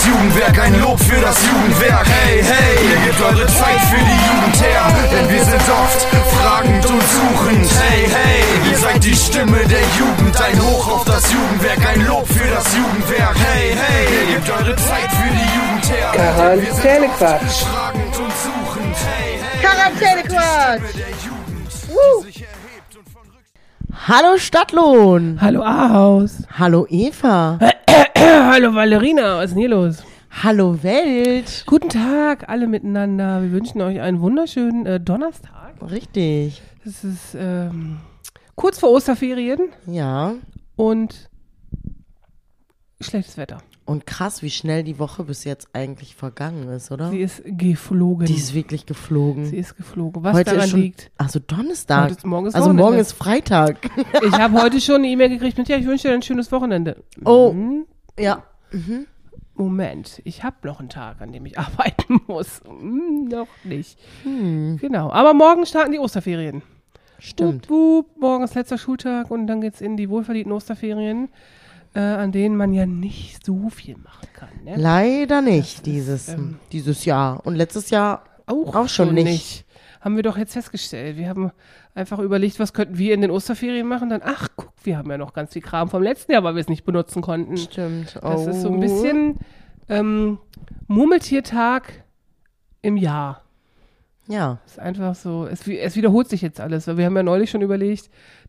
das Jugendwerk, ein Lob für das Jugendwerk. Hey, hey, ihr gebt eure Zeit für die Jugend her, denn wir sind oft fragend und suchend. Hey, hey, ihr seid die Stimme der Jugend, ein Hoch auf das Jugendwerk, ein Lob für das Jugendwerk. Hey, hey, ihr gebt eure Zeit für die Jugend her. denn wir sind Quarantänequatsch. oft fragend und suchend. Hey, hey, Quarantänequatsch. Hallo Stadtlohn. Hallo Ahaus. Hallo Eva. Hallo Valerina, was ist denn hier los? Hallo Welt. Guten Tag, alle miteinander. Wir wünschen euch einen wunderschönen äh, Donnerstag. Richtig. Es ist ähm, kurz vor Osterferien Ja. und schlechtes Wetter. Und krass, wie schnell die Woche bis jetzt eigentlich vergangen ist, oder? Sie ist geflogen. Die ist wirklich geflogen. Sie ist geflogen. Was Heute daran schon, liegt. Also Donnerstag. Ist- morgen ist also Wochenende. morgen ist Freitag. Ich habe heute schon eine E-Mail gekriegt mit, ja, ich wünsche dir ein schönes Wochenende. Oh. Mhm. ja. Moment, ich habe noch einen Tag, an dem ich arbeiten muss. Hm, noch nicht. Hm. Genau. Aber morgen starten die Osterferien. Stimmt. Wup, wup, morgen ist letzter Schultag und dann geht's in die wohlverdienten Osterferien, äh, an denen man ja nicht so viel machen kann. Ne? Leider nicht dieses, ähm, dieses Jahr. Und letztes Jahr Auch, auch schon nicht. Haben wir doch jetzt festgestellt. Wir haben einfach überlegt, was könnten wir in den Osterferien machen. Dann, ach, guck, wir haben ja noch ganz viel Kram vom letzten Jahr, weil wir es nicht benutzen konnten. Stimmt. Das ist so ein Oh. bisschen ähm, Murmeltiertag im Jahr. Ja. ist einfach so, es, es wiederholt sich jetzt alles, weil wir haben ja neulich schon überlegt,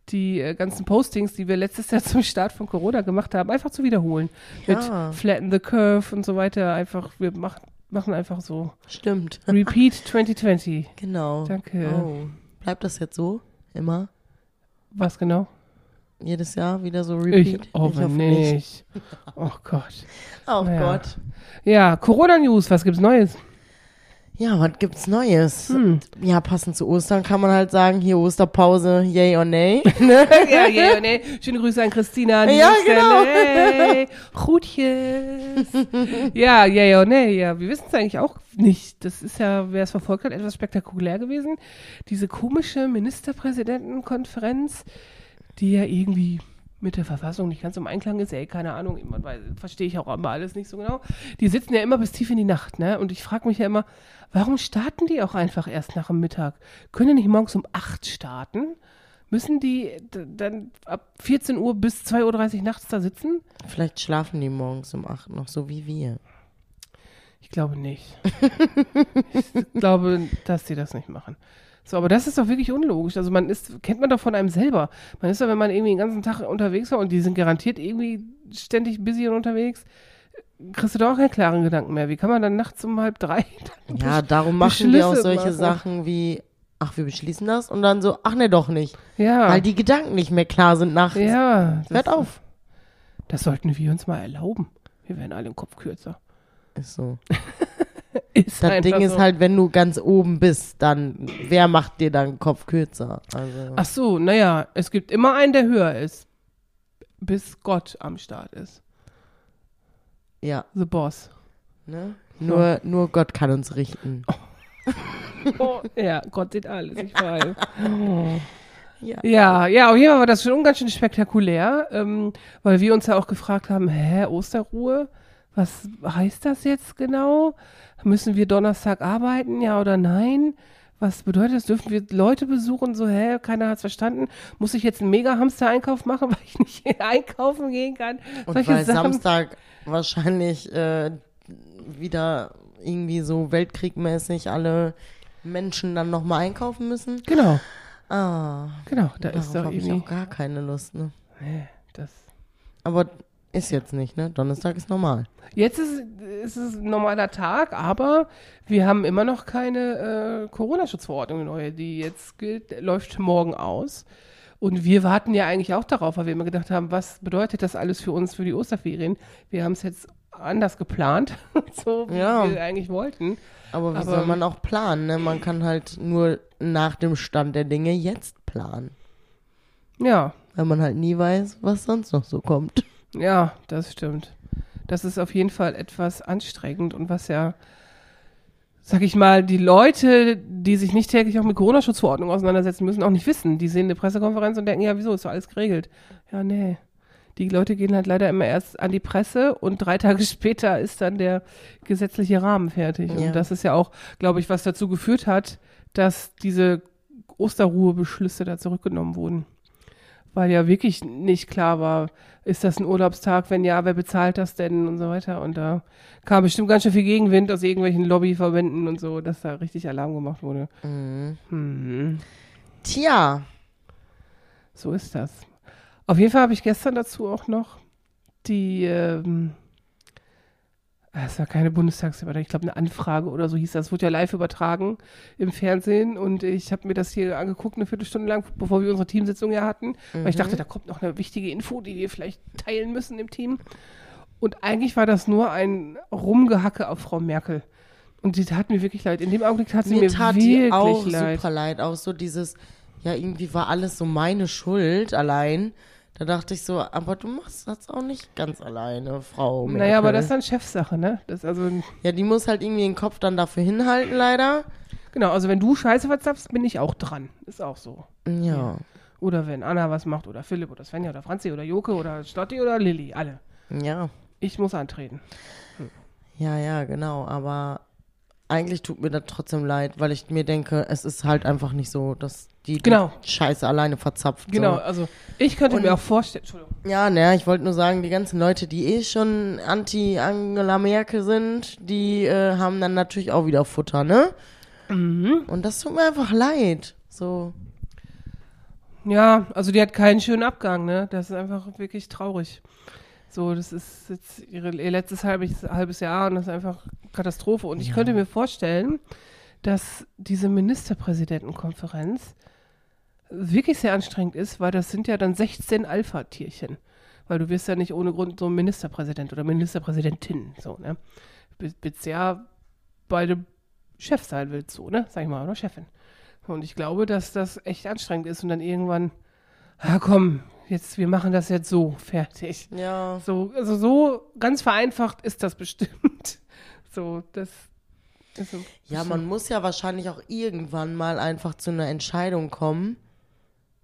die äh, ganzen Postings, die wir letztes Jahr zum Start von Corona gemacht haben, einfach zu wiederholen. Ja. Mit Flatten the Curve und so weiter. Einfach, wir machen, machen einfach so. Stimmt. Repeat 2020. genau. Danke. Oh. Bleibt das jetzt so? Immer? Was genau? Jedes Jahr wieder so Ich repeat? hoffe nicht. Oh Gott. Oh Naja. Gott. Ja, Corona-News, was gibt's Neues? Ja, was gibt's Neues? Hm. Ja, passend zu Ostern kann man halt sagen, hier Osterpause, yay or nay. Ne? ja, ja, nee. Schöne Grüße an Christina. An Ja, genau. Hey, Gutjes. ja, ja, ja, nee, ja. Wir wissen es eigentlich auch nicht. Das ist ja, wer es verfolgt hat, etwas spektakulär gewesen. Diese komische Ministerpräsidentenkonferenz, die ja irgendwie mit der Verfassung nicht ganz im Einklang ist, ey, keine Ahnung, verstehe ich auch immer alles nicht so genau. Die sitzen ja immer bis tief in die Nacht, ne? Und ich frage mich ja immer, warum starten die auch einfach erst nach dem Mittag? Können die nicht morgens um 8 starten? Müssen die dann ab 14 Uhr bis 2.30 Uhr nachts da sitzen? Vielleicht schlafen die morgens um 8 noch, so wie wir. Ich glaube nicht. ich glaube, dass sie das nicht machen. So, aber das ist doch wirklich unlogisch. Also man ist, kennt man doch von einem selber. Man ist doch, wenn man irgendwie den ganzen Tag unterwegs war und die sind garantiert irgendwie ständig busy und unterwegs, kriegst du doch auch keinen klaren Gedanken mehr. Wie kann man dann nachts um halb drei Ja, darum machen die auch solche machen. Sachen wie, ach, wir beschließen das und dann so, ach ne, doch nicht. Ja. Weil die Gedanken nicht mehr klar sind nachts. ja. Hört auf. Das sollten wir uns mal erlauben. Wir werden alle im Kopf kürzer. Ist so. Ist Das Ding ist so. halt, wenn du ganz oben bist, dann, wer macht dir dann Kopf kürzer? Also, Ach so, naja, es gibt immer einen, der höher ist. Bis Gott am Start ist. ja, The Boss. ne? Nur, nur Gott kann uns richten. Oh, ja, Gott sieht alles, ich weiß. Ja. Ja, ja, auf jeden Fall war das schon ganz schön spektakulär, ähm, weil wir uns ja auch gefragt haben, hä, Osterruhe? Was heißt das jetzt genau? Müssen wir Donnerstag arbeiten, ja oder nein? Was bedeutet das? Dürfen wir Leute besuchen? So, hä, keiner hat's verstanden. Muss ich jetzt einen Mega-Hamster-Einkauf machen, weil ich nicht einkaufen gehen kann? Und Solche weil Sachen. Samstag wahrscheinlich äh, wieder irgendwie so weltkriegmäßig alle Menschen dann nochmal einkaufen müssen. Genau, Ah, genau, da ist doch habe ich irgendwie. auch gar keine Lust, ne? Nee, das. Aber ist jetzt nicht, ne? Donnerstag ist normal. Jetzt ist, ist es ein normaler Tag, aber wir haben immer noch keine äh, Corona-Schutzverordnung neue, die jetzt gilt, läuft morgen aus. Und wir warten ja eigentlich auch darauf, weil wir immer gedacht haben, was bedeutet das alles für uns für die Osterferien? Wir haben es jetzt anders geplant, so wie Ja. wir eigentlich wollten. Aber wie Aber- soll man auch planen, ne? Man kann halt nur nach dem Stand der Dinge jetzt planen. Ja, Weil man halt nie weiß, was sonst noch so kommt. Ja, das stimmt. Das ist auf jeden Fall etwas anstrengend und was ja, sag ich mal, die Leute, die sich nicht täglich auch mit Corona-Schutzverordnungen auseinandersetzen, müssen auch nicht wissen. Die sehen eine Pressekonferenz und denken, ja, wieso ist doch alles geregelt? Ja, nee. Die Leute gehen halt leider immer erst an die Presse und drei Tage später ist dann der gesetzliche Rahmen fertig. Ja. Und das ist ja auch, glaube ich, was dazu geführt hat, dass diese Osterruhebeschlüsse da zurückgenommen wurden. Weil ja wirklich nicht klar war, ist das ein Urlaubstag? Wenn ja, wer bezahlt das denn und so weiter. Und da kam bestimmt ganz schön viel Gegenwind aus irgendwelchen Lobbyverbänden und so, dass da richtig Alarm gemacht wurde. Hm. Tja, So ist das. Auf jeden Fall habe ich gestern dazu auch noch die, ähm, es war keine Bundestagsdebatte, ich glaube eine Anfrage oder so hieß das, Es wurde ja live übertragen im Fernsehen und ich habe mir das hier angeguckt, eine Viertelstunde lang, bevor wir unsere Teamsitzung ja hatten, weil ich dachte, da kommt noch eine wichtige Info, die wir vielleicht teilen müssen im Team. Und eigentlich war das nur ein Rumgehacke auf Frau Merkel. Und die tat mir wirklich leid. In dem Augenblick tat sie mir, mir tat wirklich auch leid. super leid. Auch so dieses, ja, irgendwie war alles so meine Schuld allein. Da dachte ich so, aber du machst das auch nicht ganz alleine, Frau Merkel. Naja, aber das ist dann Chefsache, ne? Das also Ja, die muss halt irgendwie den Kopf dann dafür hinhalten, leider. Genau, also wenn du Scheiße verzapfst, bin ich auch dran. Ist auch so. Ja. Oder wenn Anna was macht, oder Philipp, oder Svenja, oder Franzi, oder Joke, oder Stotti, oder Lilly. Alle. Ja. Ich muss antreten. Ja, ja, genau. Aber eigentlich tut mir das trotzdem leid, weil ich mir denke, es ist halt einfach nicht so, dass die, die Genau. Scheiße alleine verzapft. Genau, So. also ich könnte Und- mir auch vorstellen, Entschuldigung. Ja, naja, ich wollte nur sagen, die ganzen Leute, die eh schon anti-Angela Merkel sind, die äh, haben dann natürlich auch wieder Futter, ne? Mhm. Und das tut mir einfach leid. So. Ja, also die hat keinen schönen Abgang, ne? Das ist einfach wirklich traurig. So, das ist jetzt ihre, ihr letztes halbes, halbes Jahr und das ist einfach Katastrophe. Und ich könnte mir vorstellen, dass diese Ministerpräsidentenkonferenz wirklich sehr anstrengend ist, weil das sind ja dann 16 Alpha-Tierchen. Weil du wirst ja nicht ohne Grund so Ministerpräsident oder Ministerpräsidentin, so, ne? Bis, bis ja beide Chef sein willst, so, ne? Sag ich mal, oder Chefin. Und ich glaube, dass das echt anstrengend ist und dann irgendwann, ah komm, jetzt, wir machen das jetzt so, fertig. Ja. So, also so ganz vereinfacht ist das bestimmt. So, das ist so. Ja, man muss ja wahrscheinlich auch irgendwann mal einfach zu einer Entscheidung kommen.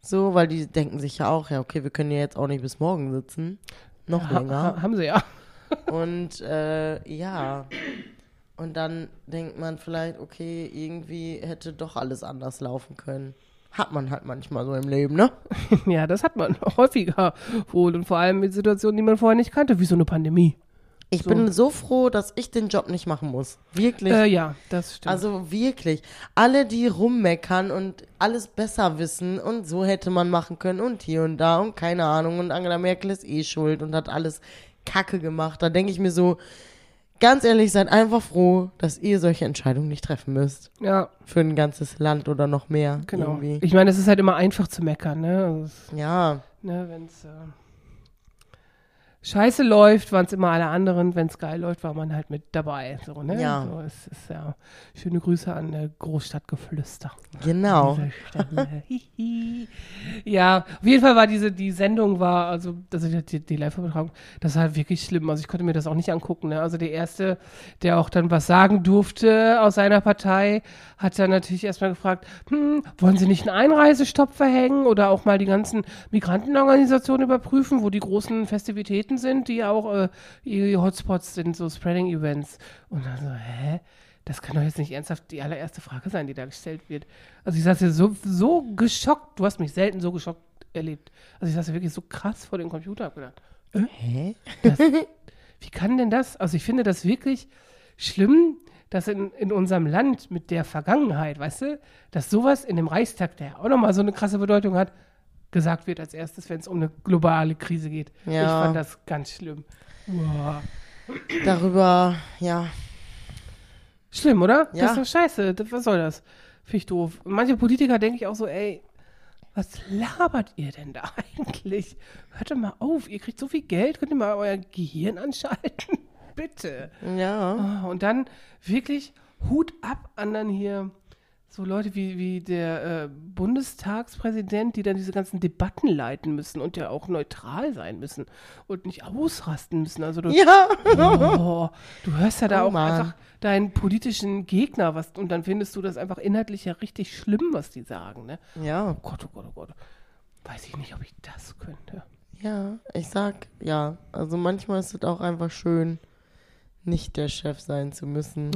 So, weil die denken sich ja auch, ja, okay, wir können ja jetzt auch nicht bis morgen sitzen. Noch ha, länger. ha, haben sie ja. Und äh, ja. Und dann denkt man vielleicht, okay, irgendwie hätte doch alles anders laufen können. Hat man halt manchmal so im Leben, ne? Ja, das hat man häufiger wohl und vor allem mit Situationen, die man vorher nicht kannte, wie so eine Pandemie. Ich So. bin so froh, dass ich den Job nicht machen muss. Wirklich. Äh, ja, das stimmt. Also wirklich. Alle, die rummeckern und alles besser wissen und so hätte man machen können und hier und da und keine Ahnung und Angela Merkel ist eh schuld und hat alles Kacke gemacht. Da denke ich mir so, ganz ehrlich, seid einfach froh, dass ihr solche Entscheidungen nicht treffen müsst. ja, Für ein ganzes Land oder noch mehr. genau. Irgendwie. Ich meine, es ist halt immer einfach zu meckern, ne? Also, es- Ja, ne wenn es äh, scheiße läuft, waren es immer alle anderen. Wenn es geil läuft, war man halt mit dabei. So, ne? Ja. So, es ist ja schöne Grüße an äh, Großstadtgeflüster. genau. Ja, auf jeden Fall war diese, die Sendung war, also, also die, die, die Live-Übertragung, das war wirklich schlimm. Also ich konnte mir das auch nicht angucken. Ne? Also der Erste, der auch dann was sagen durfte aus seiner Partei, hat dann natürlich erstmal gefragt, hm, wollen Sie nicht einen Einreisestopp verhängen oder auch mal die ganzen Migrantenorganisationen überprüfen, wo die großen Festivitäten sind, die auch äh, Hotspots sind, so Spreading-Events. Und dann so, hä? Das kann doch jetzt nicht ernsthaft die allererste Frage sein, die da gestellt wird. Also ich saß hier so, so geschockt. Du hast mich selten so geschockt erlebt. Also ich saß hier wirklich so krass vor dem Computer hab gedacht, Hä? das, wie kann denn das? Also ich finde das wirklich schlimm, dass in, in unserem Land mit der Vergangenheit, weißt du, dass sowas in dem Reichstag, der auch nochmal so eine krasse Bedeutung hat, gesagt wird als erstes, wenn es um eine globale Krise geht. Ja. Ich fand das ganz schlimm. Boah. Darüber, ja. Schlimm, oder? Ja. Das ist doch scheiße. Das, was soll das? Finde ich doof. Manche Politiker denke ich auch so, ey, was labert ihr denn da eigentlich? Hört doch mal auf, ihr kriegt so viel Geld, könnt ihr mal euer Gehirn anschalten? Bitte. Ja. Ah, Und dann wirklich Hut ab an dann hier so Leute wie, wie der äh, Bundestagspräsident, die dann diese ganzen Debatten leiten müssen und ja auch neutral sein müssen und nicht ausrasten müssen. Also du, Ja. Oh, du hörst ja da Oh auch Mann. einfach deinen politischen Gegner was und dann findest du das einfach inhaltlich ja richtig schlimm, was die sagen, ne? Ja. Oh Gott, oh Gott, oh Gott. Weiß ich nicht, ob ich das könnte. Ja, ich sag, ja. Also manchmal ist es auch einfach schön, nicht der Chef sein zu müssen.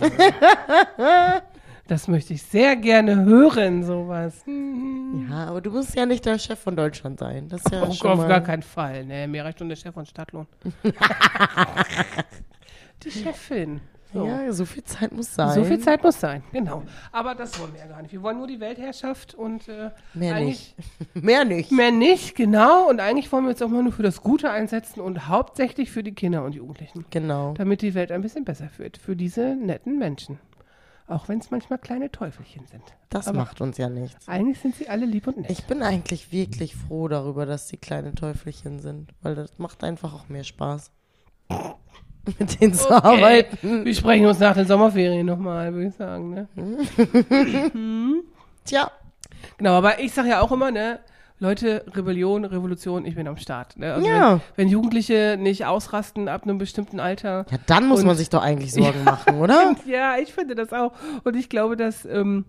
Das möchte ich sehr gerne hören, sowas. Hm. Ja, aber du musst ja nicht der Chef von Deutschland sein. Das ist ja Oh, schon auf mal gar keinen Fall. Nee, mir reicht nur der Chef von Stadtlohn. Die Chefin. So. Ja, so viel Zeit muss sein. So viel Zeit muss sein, genau. Aber das wollen wir ja gar nicht. Wir wollen nur die Weltherrschaft und äh, Mehr eigentlich nicht. Mehr nicht. mehr nicht, genau. Und eigentlich wollen wir uns auch mal nur für das Gute einsetzen und hauptsächlich für die Kinder und Jugendlichen. Genau. Damit die Welt ein bisschen besser wird. Für diese netten Menschen. Auch wenn es manchmal kleine Teufelchen sind. Das Aber macht uns ja nichts. Eigentlich sind sie alle lieb und nett. Ich bin eigentlich wirklich froh darüber, dass die kleine Teufelchen sind, weil das macht einfach auch mehr Spaß. Mit denen zu arbeiten. Wir sprechen uns nach den Sommerferien nochmal, würde ich sagen. Ne? Tja, Genau, aber ich sage ja auch immer, ne, Leute, Rebellion, Revolution, ich bin am Start. Ne? Also Ja. wenn, wenn Jugendliche nicht ausrasten ab einem bestimmten Alter. ja, dann muss man sich doch eigentlich Sorgen machen, oder? Ja, ich finde das auch. Und ich glaube, dass ähm,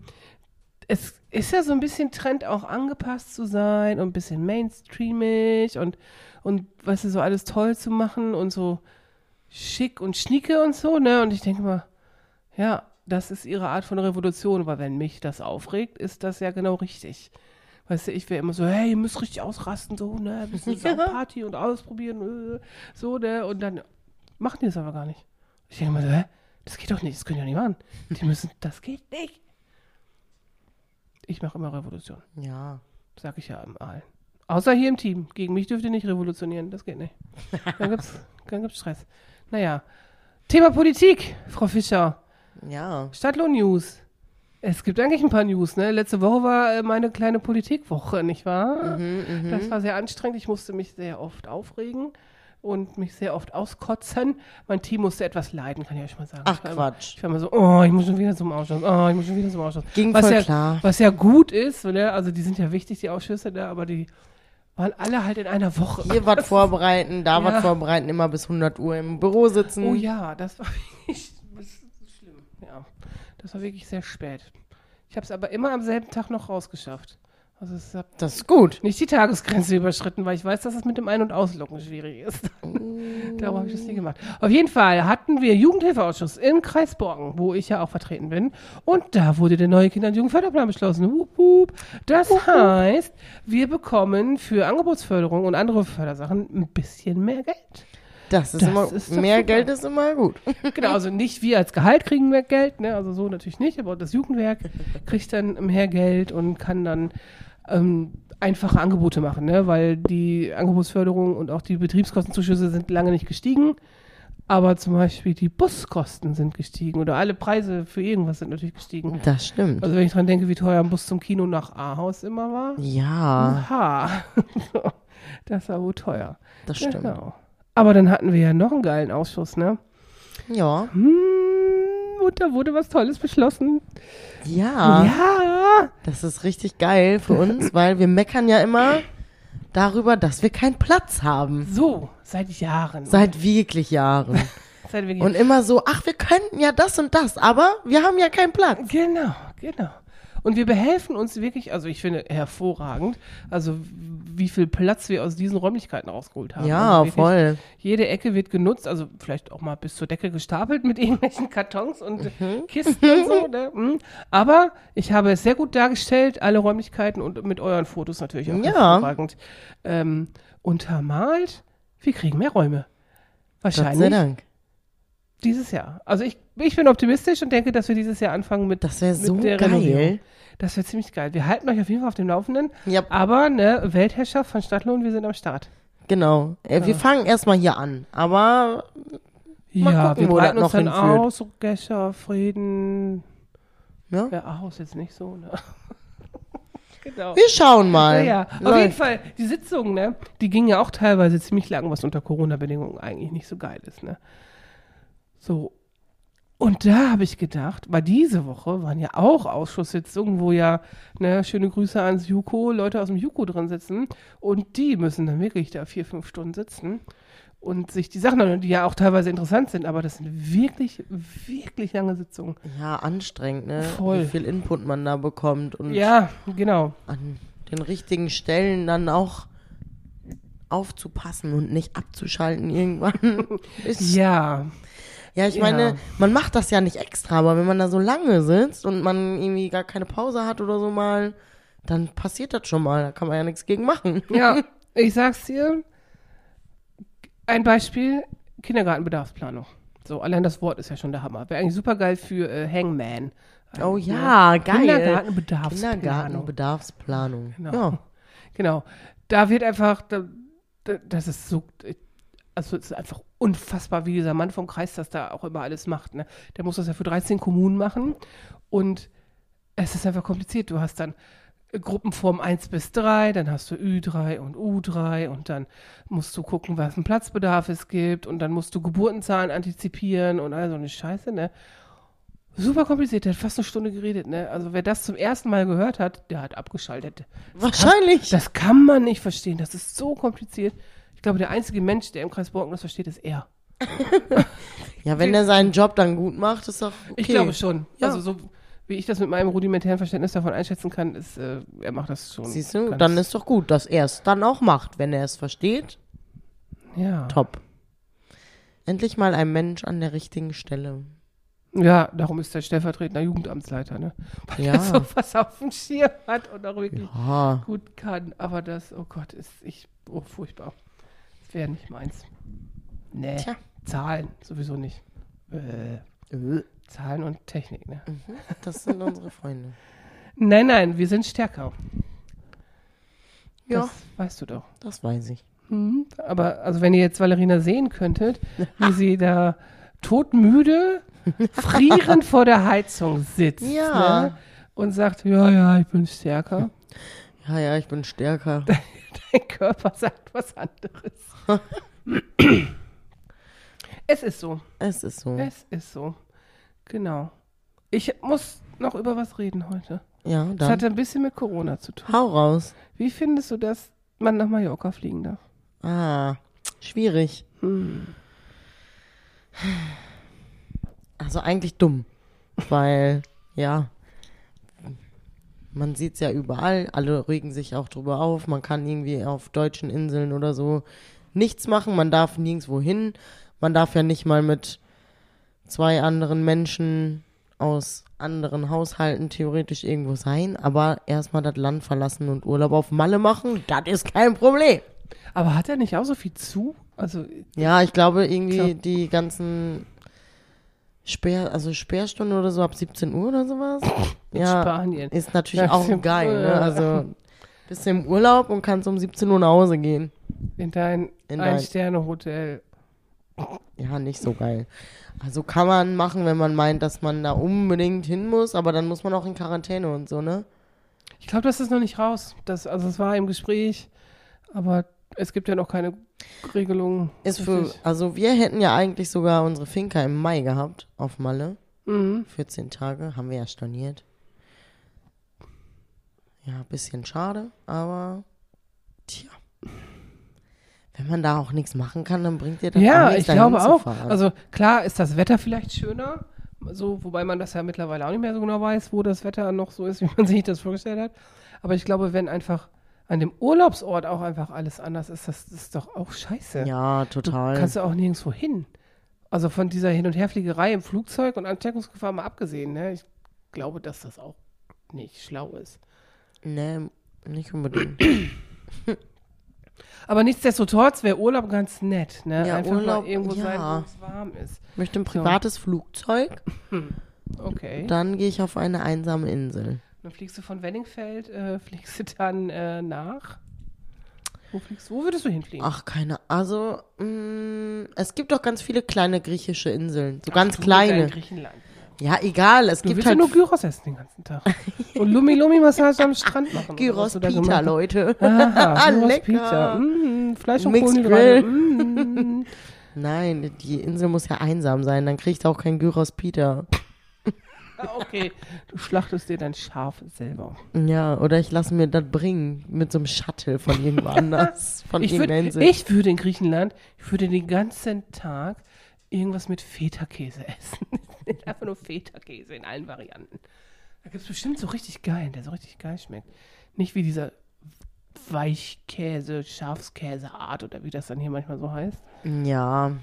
es ist ja so ein bisschen Trend, auch angepasst zu sein und ein bisschen mainstreamig und, und weißt du, so alles toll zu machen und so schick und schnieke und so, ne? Und ich denke mal, ja, das ist ihre Art von Revolution, weil wenn mich das aufregt, ist das ja genau richtig. Weißt du, ich wäre immer so, hey, ihr müsst richtig ausrasten, so, ne, ein bisschen Ja. Party und ausprobieren, äh, so, ne, und dann machen die das aber gar nicht. Ich denke mal so, hä, das geht doch nicht, das können die doch nicht machen. Die müssen, das geht nicht. Ich mache immer Revolution, Ja. sag ich ja allen. Außer hier im Team. Gegen mich dürft ihr nicht revolutionieren, das geht nicht. Dann gibt's, dann gibt's Stress. Naja, Thema Politik, Frau Fischer. Ja. Stadtlohn-News. Es gibt eigentlich ein paar News, ne? Letzte Woche war äh, meine kleine Politikwoche, nicht wahr? Mhm, Das war sehr anstrengend. Ich musste mich sehr oft aufregen und mich sehr oft auskotzen. Mein Team musste etwas leiden, kann ich euch mal sagen. Ach, Ich war Quatsch. Immer, ich war immer so, oh, ich muss schon wieder zum Ausschuss. Oh, ich muss schon wieder zum Ausschuss. Ging was voll ja, klar. Was ja gut ist, ne? Also die sind ja wichtig, die Ausschüsse, ne? aber die waren alle halt in einer Woche. Hier was vorbereiten, da Ja. was vorbereiten, immer bis 100 Uhr im Büro sitzen. Oh ja, das war wirklich das schlimm. Ja, das war wirklich sehr spät. Ich habe es aber immer am selben Tag noch rausgeschafft. Also es hat Das ist gut. nicht die Tagesgrenze überschritten, weil ich weiß, dass es mit dem Ein- und Auslocken schwierig ist. Darum habe ich das nie gemacht. Auf jeden Fall hatten wir Jugendhilfeausschuss in Kreisborgen, wo ich ja auch vertreten bin. Und da wurde der neue Kinder- und Jugendförderplan beschlossen. Wup, wup. Das heißt, wir bekommen für Angebotsförderung und andere Fördersachen ein bisschen mehr Geld. Das ist Das immer, ist mehr super. Geld ist immer gut. Genau, also nicht wir als Gehalt kriegen mehr Geld, ne? also so natürlich nicht, aber das Jugendwerk kriegt dann mehr Geld und kann dann ähm, einfache Angebote machen, ne? weil die Angebotsförderung und auch die Betriebskostenzuschüsse sind lange nicht gestiegen, aber zum Beispiel die Buskosten sind gestiegen oder alle Preise für irgendwas sind natürlich gestiegen. Das stimmt. Also wenn ich dran denke, wie teuer ein Bus zum Kino nach Ahaus immer war, Ja, aha, das war wohl teuer. das stimmt. Genau. Aber dann hatten wir ja noch einen geilen Ausschuss, ne? Ja. Hm, und da wurde was Tolles beschlossen. Ja. Ja. Das ist richtig geil für uns, weil wir meckern ja immer darüber, dass wir keinen Platz haben. So, seit Jahren. Seit wirklich Jahren. seit wirklich. Und immer so, ach, wir könnten ja das und das, aber wir haben ja keinen Platz. genau, genau. Und wir behelfen uns wirklich, also ich finde hervorragend, also wie viel Platz wir aus diesen Räumlichkeiten rausgeholt haben. Ja, also voll. Jede Ecke wird genutzt, also vielleicht auch mal bis zur Decke gestapelt mit irgendwelchen Kartons und Mhm. Kisten und so. Ne? Mm. Aber ich habe es sehr gut dargestellt, alle Räumlichkeiten und mit euren Fotos natürlich auch Ja. hervorragend ähm, untermalt. Wir kriegen mehr Räume. Gott sei Wahrscheinlich Dank. Dieses Jahr. Also ich, ich bin optimistisch und denke, dass wir dieses Jahr anfangen mit, Das wäre mit so der geil. Renovierung. Das wäre ziemlich geil. Wir halten euch auf jeden Fall auf dem Laufenden. Ja, Aber ne, Weltherrschaft von Stadtlohn, wir sind am Start. genau. Äh, Wir fangen erstmal hier an. Aber Mal ja, gucken, wir wo breiten das uns noch dann hinführt. aus, Gescher, Frieden, ja, ja, Ahaus jetzt nicht so, ne? genau. wir schauen mal. Ja, ja. Auf jeden Fall, die Sitzungen, ne, die gingen ja auch teilweise ziemlich lang, was unter Corona-Bedingungen eigentlich nicht so geil ist, ne? So. Und da habe ich gedacht, weil diese Woche waren ja auch Ausschusssitzungen, wo ja, ne, schöne Grüße ans Juko, Leute aus dem Juko drin sitzen und die müssen dann wirklich da vier, fünf Stunden sitzen und sich die Sachen, die ja auch teilweise interessant sind, aber das sind wirklich, wirklich lange Sitzungen. Ja, anstrengend, ne? Voll. Wie viel Input man da bekommt und Ja, genau. an den richtigen Stellen dann auch aufzupassen und nicht abzuschalten irgendwann. Ja, ja, ich Ja. meine, man macht das ja nicht extra, aber wenn man da so lange sitzt und man irgendwie gar keine Pause hat oder so mal, dann passiert das schon mal. Da kann man ja nichts gegen machen. ja. Ich sag's dir. Ein Beispiel, Kindergartenbedarfsplanung. So, allein das Wort ist ja schon der Hammer. Wäre eigentlich super geil für äh, Hangman. Oh ne? ja, geil. Kindergartenbedarfsplanung. Kindergartenbedarfsplanung. Genau. Ja. Genau. Da wird einfach, da, da, das ist so, also es ist einfach unfassbar, wie dieser Mann vom Kreis das da auch immer alles macht. Ne? Der muss das ja für 13 Kommunen machen und es ist einfach kompliziert. Du hast dann Gruppenform 1 bis 3, dann hast du Ü3 und U3 und dann musst du gucken, was ein Platzbedarf es gibt und dann musst du Geburtenzahlen antizipieren und all so eine Scheiße, ne? Super kompliziert, der hat fast eine Stunde geredet, ne? Also wer das zum ersten Mal gehört hat, der hat abgeschaltet. Wahrscheinlich. Das kann man nicht verstehen. Das ist so kompliziert. Ich glaube, der einzige Mensch, der im Kreis Borken das versteht, ist er. ja, wenn er seinen Job dann gut macht, ist doch okay. Ich glaube schon. Ja. Also so wie ich das mit meinem rudimentären Verständnis davon einschätzen kann, ist, äh, er macht das schon. Siehst du, dann ist doch gut, dass er es dann auch macht. Wenn er es versteht, ja. top. Endlich mal ein Mensch an der richtigen Stelle. Ja, darum ist der stellvertretender Jugendamtsleiter, ne? Weil Ja. er so was auf dem Schirm hat und auch wirklich Ja, gut kann. Aber das, oh Gott, ist ich, oh, furchtbar. Wäre nicht meins. Nee. Tja. Zahlen, sowieso nicht. Äh, Äh, Zahlen und Technik, ne? das sind unsere Freunde. Nein, nein, wir sind stärker. Ja, Das weißt du doch. das weiß ich. Mhm. Aber also wenn ihr jetzt Valerina sehen könntet, wie sie da todmüde, frierend vor der Heizung sitzt Ja. ne? und sagt, ja, ja, ich bin stärker. Ja, ja, ich bin stärker. Dein Körper sagt was anderes. es ist so. Es ist so. Es ist so. Genau. Ich muss noch über was reden heute. Ja, Das dann hatte ein bisschen mit Corona zu tun. hau raus. Wie findest du, dass man nach Mallorca fliegen darf? Ah, schwierig. Hm. Also eigentlich dumm, weil, ja, man sieht es ja überall, alle regen sich auch drüber auf, man kann irgendwie auf deutschen Inseln oder so nichts machen, man darf nirgendwo hin, man darf ja nicht mal mit zwei anderen Menschen aus anderen Haushalten theoretisch irgendwo sein, aber erstmal das Land verlassen und Urlaub auf Malle machen, das ist kein Problem. Aber hat er nicht auch so viel zu? Also, Ja, ich glaube irgendwie Glaub- die ganzen Sperr, also Sperrstunden oder so ab 17 Uhr oder sowas. in ja, Spanien. ist natürlich auch geil. Ne? Also bist du im Urlaub und kannst um 17 Uhr nach Hause gehen. In dein In dein- Ein-Sterne-Hotel. Ja, nicht so geil. Also kann man machen, wenn man meint, dass man da unbedingt hin muss, aber dann muss man auch in Quarantäne und so, ne? Ich glaube, das ist noch nicht raus. Das, also, es war im Gespräch, aber es gibt ja noch keine Regelung. Ist für, also wir hätten ja eigentlich sogar unsere Finca im Mai gehabt auf Malle. Mhm. 14 Tage, haben wir ja storniert. Ja, bisschen schade, aber tja. Wenn man da auch nichts machen kann, dann bringt dir das auch Ja, nichts, ich dahin glaube auch. Also klar ist das Wetter vielleicht schöner, so, wobei man das ja mittlerweile auch nicht mehr so genau weiß, wo das Wetter noch so ist, wie man sich das vorgestellt hat. Aber ich glaube, wenn einfach an dem Urlaubsort auch einfach alles anders ist, das ist doch auch scheiße. ja, Du total. kannst ja auch nirgendwo hin. Also von dieser Hin- und Herfliegerei im Flugzeug und Ansteckungsgefahr mal abgesehen, ne? Ich glaube, dass das auch nicht schlau ist. nee, nicht unbedingt. Aber nichtsdestotrotz wäre Urlaub ganz nett, ne? Ja, Einfach Urlaub, mal irgendwo ja. sein, wo es warm ist. Ich möchte ein privates Flugzeug, Okay. dann gehe ich auf eine einsame Insel. Dann fliegst du von Wenningfeld, äh, fliegst du dann äh, nach. Wo fliegst du? Wo würdest du hinfliegen? Ach, keine, also, mh, es gibt doch ganz viele kleine griechische Inseln, so ganz Du, kleine. in Griechenland. Ja, egal, es Du gibt willst ja halt nur Gyros essen den ganzen Tag. Und Lumi-Lumi-Massage am Strand machen. Gyros Pita. Leute. Aha, Gyros Lecker. Pizza. Mm, Fleisch und Mixed Kohlenhydrate. Mm. Nein, die Insel muss ja einsam sein, dann kriegt auch kein Gyros Peter. Ah, okay, du schlachtest dir dein Schaf selber. Ja, oder ich lasse mir das bringen mit so einem Shuttle von irgendwo anders, von Ich, irgendeiner Insel. ich würde in Griechenland, ich würde den ganzen Tag irgendwas mit Feta-Käse essen. Einfach nur Feta-Käse in allen Varianten. Da gibt es bestimmt so richtig geil, der so richtig geil schmeckt. Nicht wie dieser Weichkäse, Schafskäseart oder wie das dann hier manchmal so heißt. Ja.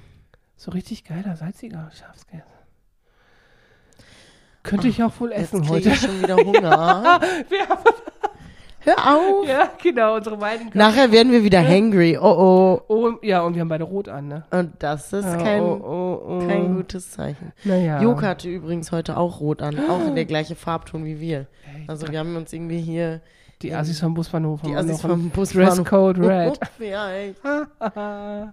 So richtig geiler, salziger Schafskäse. Könnte ich auch wohl Jetzt essen kriege heute. ich schon wieder Hunger. Wir haben, Hör auf. ja, genau, unsere beiden Nachher werden wir wieder hangry. Oh Oh, ja, und wir haben beide rot an, ne? oh. Und das ist kein, oh, oh, oh. kein gutes Zeichen. Naja. Joka hatte übrigens heute auch rot an. Auch in der gleiche Farbton wie wir. Also wir haben uns irgendwie hier die Assis vom Busbahnhof die Assis vom Busbahnhof. Dresscode Red. ja, echt.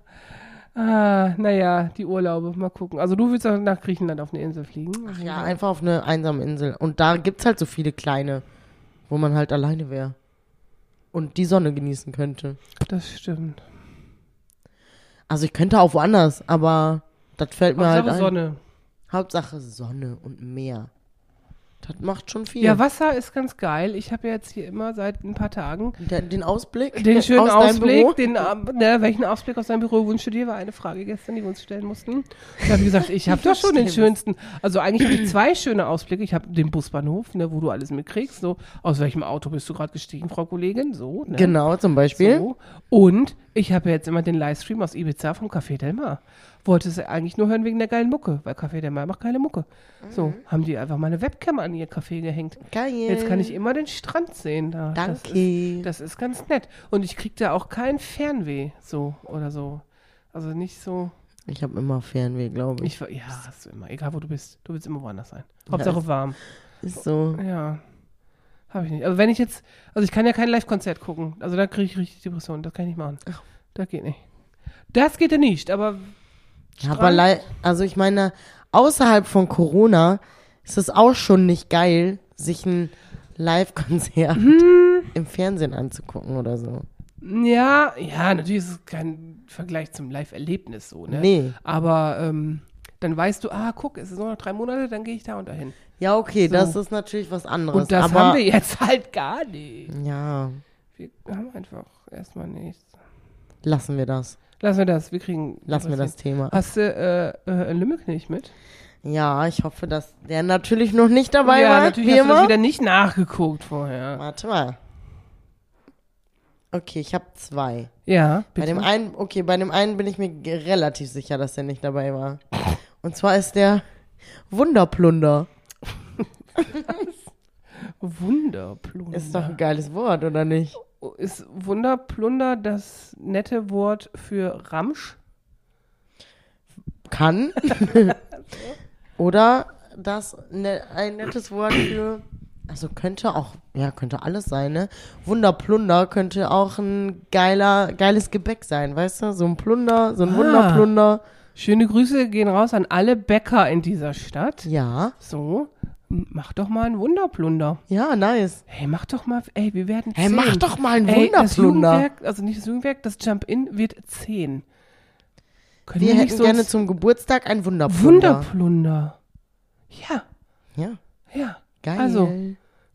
ah, naja, die Urlaube, mal gucken. Also du willst auch nach Griechenland auf eine Insel fliegen? Ach ja, einfach auf eine einsame Insel. Und da gibt's halt so viele kleine, wo man halt alleine wäre. Und die Sonne genießen könnte. Das stimmt. Also ich könnte auch woanders, aber das fällt mir halt Hauptsache ein. Sonne. Hauptsache Sonne und Meer. Das macht schon viel. Ja, Wasser ist ganz geil. Ich habe jetzt hier immer seit ein paar Tagen Den, den Ausblick. den schönen Ausblick. Den, ähm, ne, welchen Ausblick aus deinem Büro wünschst du dir? War eine Frage gestern, die wir uns stellen mussten. Ich habe gesagt, ich habe doch schon den schönsten. Also eigentlich habe ich zwei schöne Ausblicke. Ich habe den Busbahnhof, ne, wo du alles mitkriegst. So, aus welchem Auto bist du gerade gestiegen, Frau Kollegin? So, ne? Genau, zum Beispiel. So. Und ich habe jetzt immer den Livestream aus Ibiza vom Café Del Mar. Wollte es eigentlich nur hören wegen der geilen Mucke, weil Café Del Mar macht geile Mucke. So, haben die einfach mal eine Webcam an ihr Café gehängt. Geil. Jetzt kann ich immer den Strand sehen da. Das Danke. ist, das ist ganz nett. Und ich krieg da auch kein Fernweh, so oder so. Also nicht so. Ich habe immer Fernweh, glaube ich. Ich, ja, hast du immer. Egal wo du bist. Du willst immer woanders sein. Hauptsache ist- warm. Ist so. Ja. Habe ich nicht. Also wenn ich jetzt, also ich kann ja kein Live-Konzert gucken. Also da kriege ich richtig Depressionen. Das kann ich nicht machen. Das geht nicht. Das geht ja nicht, aber Ja, aber lei- also ich meine, außerhalb von Corona ist es auch schon nicht geil, sich ein Live-Konzert Mhm. im Fernsehen anzugucken oder so. ja, ja, natürlich ist es kein Vergleich zum Live-Erlebnis so, ne? Nee. Aber ähm, dann weißt du, ah, guck, es ist nur noch drei Monate, dann gehe ich da und dahin. Ja, okay, So. das ist natürlich was anderes. Und das aber, haben wir jetzt halt gar nicht. Ja, Wir haben einfach erstmal nichts. lassen wir das. Lassen wir das, wir kriegen. Lassen wir das Thema. Hast du äh, äh, Lümmelknecht mit? Ja, ich hoffe, dass der natürlich noch nicht dabei ja, war. natürlich wie hast du das immer. wieder nicht nachgeguckt vorher. Warte mal. Okay, ich habe zwei. Ja, Bei bitte. dem einen, okay, bei dem einen bin ich mir relativ sicher, dass der nicht dabei war. Und zwar ist der Wunderplunder. Wunderplunder. Ist doch ein geiles Wort, oder nicht? Ist Wunderplunder das nette Wort für Ramsch? Kann. oder das ne, ein nettes Wort für. Also könnte auch, ja, könnte alles sein, ne? Wunderplunder könnte auch ein geiler, geiles Gebäck sein, weißt du? So ein Plunder, so ein Ah. Wunderplunder. Schöne Grüße gehen raus an alle Bäcker in dieser Stadt. Ja, So, mach doch mal einen Wunderplunder. ja, nice. Hey, mach doch mal, ey, wir werden Hey, zehn. mach doch mal einen Ey, das Wunderplunder. Jugendwerk, also nicht das Jugendwerk, das Jump-In wird 10. Können Wir nicht hätten so gerne zum Geburtstag einen Wunderplunder. Wunderplunder. Ja, Ja, ja. geil. Also,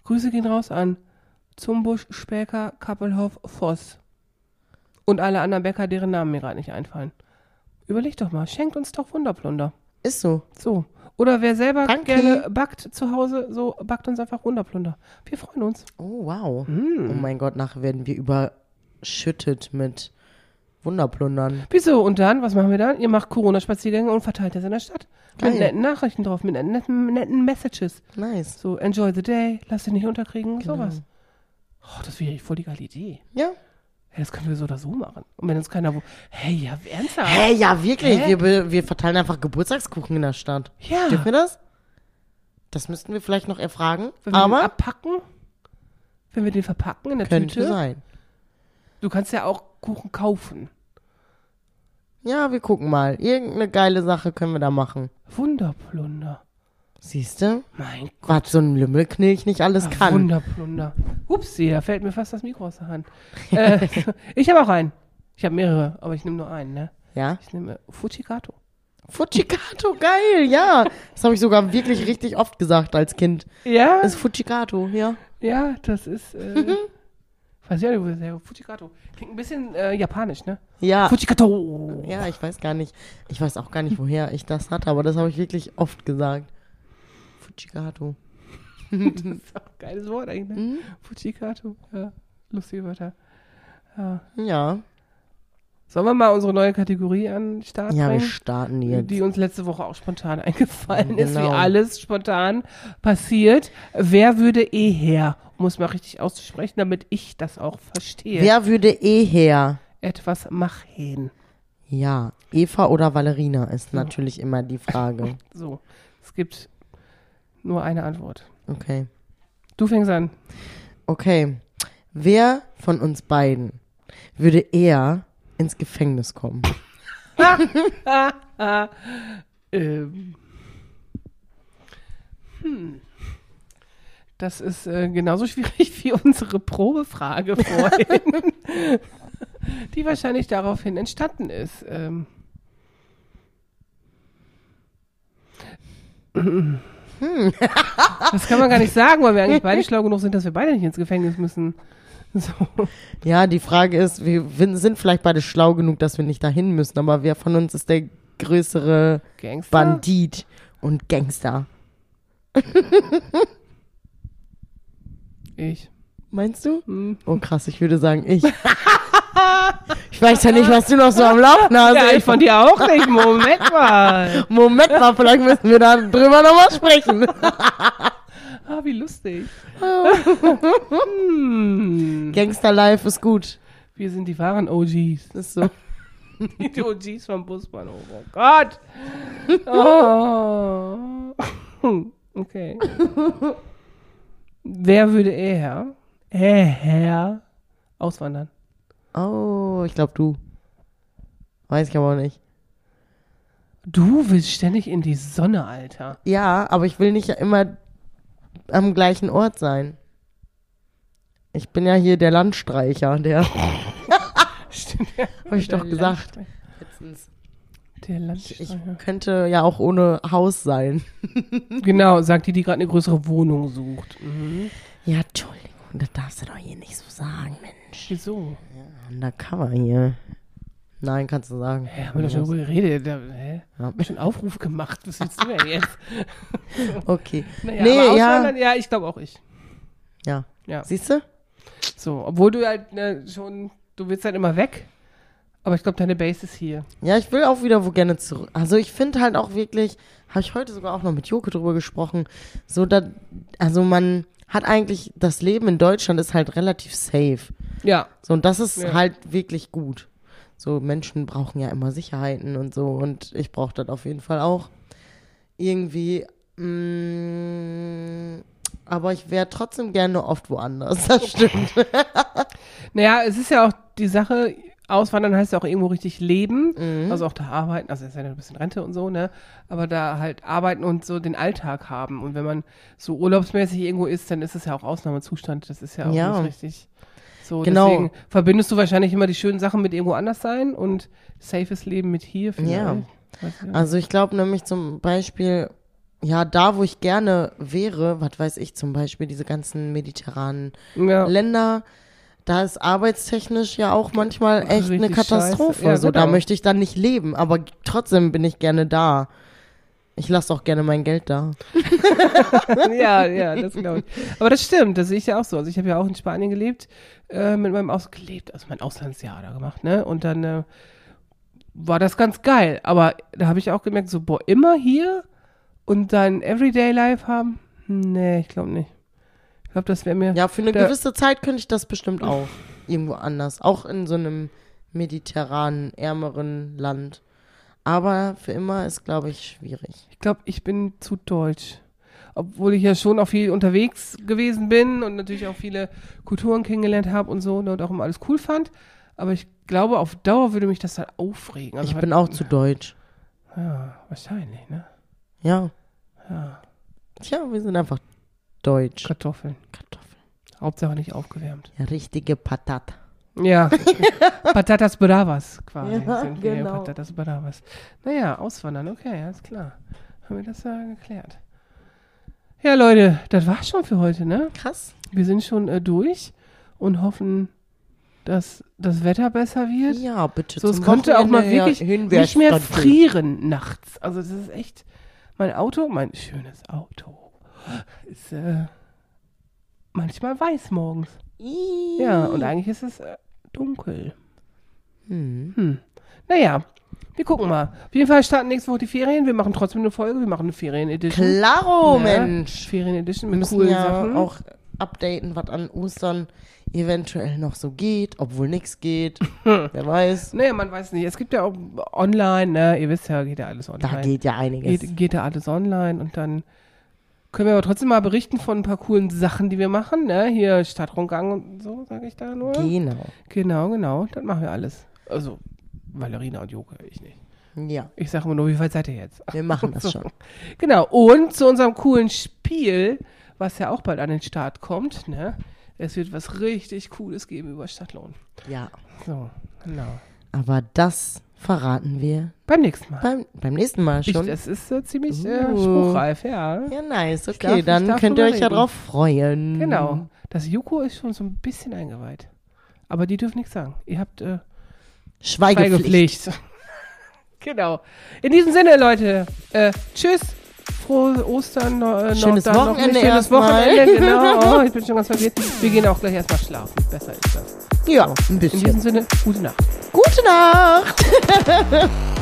Grüße gehen raus an Zumbusch, Späker, Kappelhoff, Voss. Und alle anderen Bäcker, deren Namen mir gerade nicht einfallen. Überleg doch mal, schenkt uns doch Wunderplunder. Ist so. So. Oder wer selber Danke. gerne backt zu Hause, so backt uns einfach Wunderplunder. Wir freuen uns. Oh, wow. Mm. Oh mein Gott, nachher werden wir überschüttet mit Wunderplundern. Wieso? Und dann, was machen wir dann? Ihr macht Corona-Spaziergänge und verteilt das in der Stadt. Geil. Mit netten Nachrichten drauf, mit netten, netten Messages. Nice. So, enjoy the day, lass dich nicht unterkriegen, Genau. sowas. Oh, das wäre voll die geile Idee. Ja. Hey, das können wir so oder so machen. Und wenn uns keiner wo. Hey, ja, ernsthaft? Hä, ja, wirklich. Hä? Wir, wir verteilen einfach Geburtstagskuchen in der Stadt. Ja. Dürfen wir das? Das müssten wir vielleicht noch erfragen. Wenn wir den aber abpacken, wenn wir den verpacken in der könnte Tüte. sein. Du kannst ja auch Kuchen kaufen. Ja, wir gucken mal. Irgendeine geile Sache können wir da machen. Wunderplunder. Siehst du? Mein Gott. Was so ein Lümmelknilch nicht alles Ah, kann. Wunderplunder. Upsi, da fällt mir fast das Mikro aus der Hand. äh, ich habe auch einen. Ich habe mehrere, aber ich nehme nur einen, ne? Ja? Ich nehme Fujikato. Fujikato, geil, ja. Das habe ich sogar wirklich richtig oft gesagt als Kind. Ja? Das ist Fujikato, ja. Ja, das ist. Äh, weiß ich auch nicht, wo. Fujikato. Klingt ein bisschen äh, japanisch, ne? Ja. Fujikato. Ja, ich weiß gar nicht. Ich weiß auch gar nicht, woher ich das hatte, aber das habe ich wirklich oft gesagt. Fujikato. Das ist auch ein geiles Wort eigentlich, ne? Mhm. Fujikato. Ja, lustige Wörter. Ja. Ja. Sollen wir mal unsere neue Kategorie an den Start Ja, wir starten jetzt. Die uns letzte Woche auch spontan eingefallen ist, wie Genau. alles spontan passiert. Wer würde eh her? Um es mal richtig auszusprechen, damit ich das auch verstehe. Wer würde eh her? Etwas machen. Ja, Eva oder Valerina ist natürlich immer die Frage. So, es gibt nur eine Antwort. Okay. Du fängst an. Okay. Wer von uns beiden würde eher ins Gefängnis kommen? Ähm. Hm. Das ist äh, genauso schwierig wie unsere Probefrage vorhin, die wahrscheinlich daraufhin entstanden ist. Ähm. Das kann man gar nicht sagen, weil wir eigentlich beide schlau genug sind, dass wir beide nicht ins Gefängnis müssen. So. Ja, die Frage ist, wir sind vielleicht beide schlau genug, dass wir nicht dahin müssen, aber wer von uns ist der größere Gangster? Bandit und Gangster? Ich. Meinst du? Hm. Oh krass, ich würde sagen ich. ich weiß ja nicht, was du noch so am Laufen hast. Ja, ich von dir auch nicht. Moment mal. Moment mal, vielleicht müssen wir da drüber nochmal sprechen. Ah, wie lustig. hm. Gangster Life ist gut. Wir sind die wahren OGs. Das ist so. Die OGs vom Busbahnhof. Oh Gott. Oh. Okay. Wer würde eher, eher auswandern? Oh, ich glaube du. Weiß ich aber auch nicht. Du willst ständig in die Sonne, Alter. Ja, aber ich will nicht immer am gleichen Ort sein. Ich bin ja hier der Landstreicher, der. Stimmt. Hab ich doch gesagt. Landstreicher. Letztens. Der Ich Landstreicher. könnte ja auch ohne Haus sein. Genau, sagt die, die gerade eine größere Wohnung sucht. Mhm. Ja, Entschuldigung, das darfst du doch hier nicht so sagen, Mensch. Wieso? Undercover hier. Nein, kannst du sagen. Hä, haben wir doch schon darüber geredet. Da, hä? Ja. Haben wir schon einen Aufruf gemacht. Was willst du denn jetzt? Okay. Naja, Nee, aber ja. ja, ich glaube auch ich. Ja. Ja. Siehst du? So, obwohl du halt ne, schon, du willst halt immer weg. Aber ich glaube, deine Base ist hier. Ja, ich will auch wieder wo gerne zurück. Also ich finde halt auch wirklich, habe ich heute sogar auch noch mit Joke drüber gesprochen, so da, also man hat eigentlich, das Leben in Deutschland ist halt relativ safe. Ja. So, und das ist Ja. halt wirklich gut. So, Menschen brauchen ja immer Sicherheiten und so und ich brauche das auf jeden Fall auch. Irgendwie, mh, aber ich wäre trotzdem gerne oft woanders, das stimmt. Naja, es ist ja auch die Sache, auswandern heißt ja auch irgendwo richtig leben. Mhm. Also auch da arbeiten, also ist ja ein bisschen Rente und so, ne? Aber da halt arbeiten und so den Alltag haben. Und wenn man so urlaubsmäßig irgendwo ist, dann ist es ja auch Ausnahmezustand. Das ist ja auch Ja. nicht richtig. So, Genau. deswegen verbindest du wahrscheinlich immer die schönen Sachen mit irgendwo anders sein und safes Leben mit hier vielleicht. Ja. Also ich glaube nämlich zum Beispiel, ja, da wo ich gerne wäre, was weiß ich, zum Beispiel diese ganzen mediterranen ja. Länder, da ist arbeitstechnisch ja auch manchmal echt eine Katastrophe. Ja, so, da genau. möchte ich dann nicht leben, aber trotzdem bin ich gerne da. Ich lasse auch gerne mein Geld da. ja, ja, das glaube ich. Aber das stimmt, das sehe ich ja auch so. Also ich habe ja auch in Spanien gelebt, äh, mit meinem Aus gelebt, also mein Auslandsjahr da gemacht, ne? Und dann äh, war das ganz geil. Aber da habe ich auch gemerkt, so, boah, immer hier und dann Everyday Life haben? Nee, ich glaube nicht. Ich glaube, das wäre mir. Ja, für eine gewisse Zeit könnte ich das bestimmt auch. Irgendwo anders. Auch in so einem mediterranen, ärmeren Land. Aber für immer ist, glaube ich, schwierig. Ich glaube, ich bin zu deutsch. Obwohl ich ja schon auch viel unterwegs gewesen bin und natürlich auch viele Kulturen kennengelernt habe und so und auch immer alles cool fand. Aber ich glaube, auf Dauer würde mich das dann aufregen. Also Ich halt- bin auch zu deutsch. Ja, wahrscheinlich, ne? Ja. Ja, Tja, wir sind einfach deutsch. Kartoffeln. Kartoffeln. Hauptsache nicht aufgewärmt. Richtige Patata. Ja, Patatas Bravas quasi. Ja, sind wir, genau. Patatas Bravas. Naja, auswandern, okay, alles klar. Haben wir das ja geklärt. Ja, Leute, das war's schon für heute, ne? Krass. Wir sind schon äh, durch und hoffen, dass das Wetter besser wird. Ja, bitte. so, es zum könnte auch mal wirklich nicht mehr frieren nachts. Also das ist echt, mein Auto, mein schönes Auto, ist äh, manchmal weiß morgens. Ja, und eigentlich ist es äh, dunkel. Hm. Hm. Naja, wir gucken mal. Auf jeden Fall starten nächste Woche die Ferien. Wir machen trotzdem eine Folge. Wir machen eine Ferien-Edition. Klaro, Ja, Mensch. Ferien-Edition Wir mit müssen coolen ja Sachen. auch updaten, was an Ostern eventuell noch so geht, obwohl nichts geht. Wer weiß. Naja, man weiß nicht. Es gibt ja auch online, ne? Ihr wisst ja, geht ja alles Da online. geht ja einiges. geht, geht ja alles online und dann können wir aber trotzdem mal berichten von ein paar coolen Sachen, die wir machen, ne? Hier Stadtrundgang und so, sage ich da nur. Genau. Genau, genau. Das machen wir alles. Also, Valerina und Joke, ich nicht. Ja, Ich sage immer nur, wie weit seid ihr jetzt? wir machen das schon. Genau. Und zu unserem coolen Spiel, was ja auch bald an den Start kommt, ne? Es wird was richtig Cooles geben über Stadtlohn. Ja. So, genau. Aber das verraten wir Beim nächsten Mal. beim, beim nächsten Mal Ich, schon. das ist äh, ziemlich äh, Uh. spruchreif, ja. ja, nice. Okay, darf- ich dann könnt ihr euch ja reden. drauf freuen. Genau. Das Yuko ist schon so ein bisschen eingeweiht. Aber die dürfen nichts sagen. Ihr habt äh, Schweigepflicht. Schweigepflicht. genau. In diesem Sinne, Leute. Äh, tschüss. Frohe Ostern. Äh, Schönes noch, noch Wochenende ein Schönes. Wochenende, genau. Oh, ich bin schon ganz verwirrt. Wir gehen auch gleich erstmal schlafen. Besser ist das. Ja, ein In bisschen. diesem Sinne, gute Nacht. Gute Nacht.